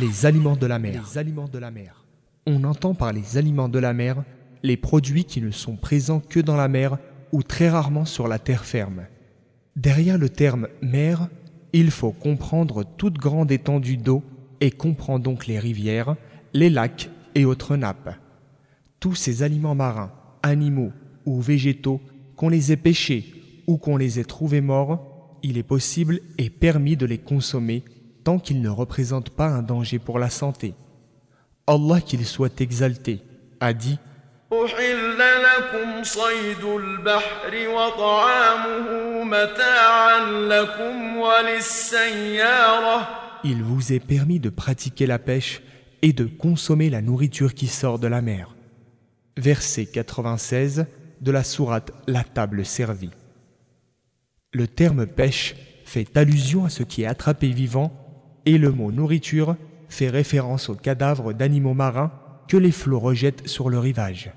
Les aliments de la mer. aliments de la mer. On entend par les aliments de la mer les produits qui ne sont présents que dans la mer ou très rarement sur la terre ferme. Derrière le terme mer, il faut comprendre toute grande étendue d'eau et comprend donc les rivières, les lacs et autres nappes. Tous ces aliments marins, animaux ou végétaux, qu'on les ait pêchés ou qu'on les ait trouvés morts, il est possible et permis de les consommer tant qu'ils ne représentent pas un danger pour la santé. Allah qu'il soit exalté a dit il vous est permis de pratiquer la pêche et de consommer la nourriture qui sort de la mer. Verset 96 de la sourate La table servie. Le terme pêche fait allusion à ce qui est attrapé vivant et le mot nourriture fait référence aux cadavres d'animaux marins que les flots rejettent sur le rivage.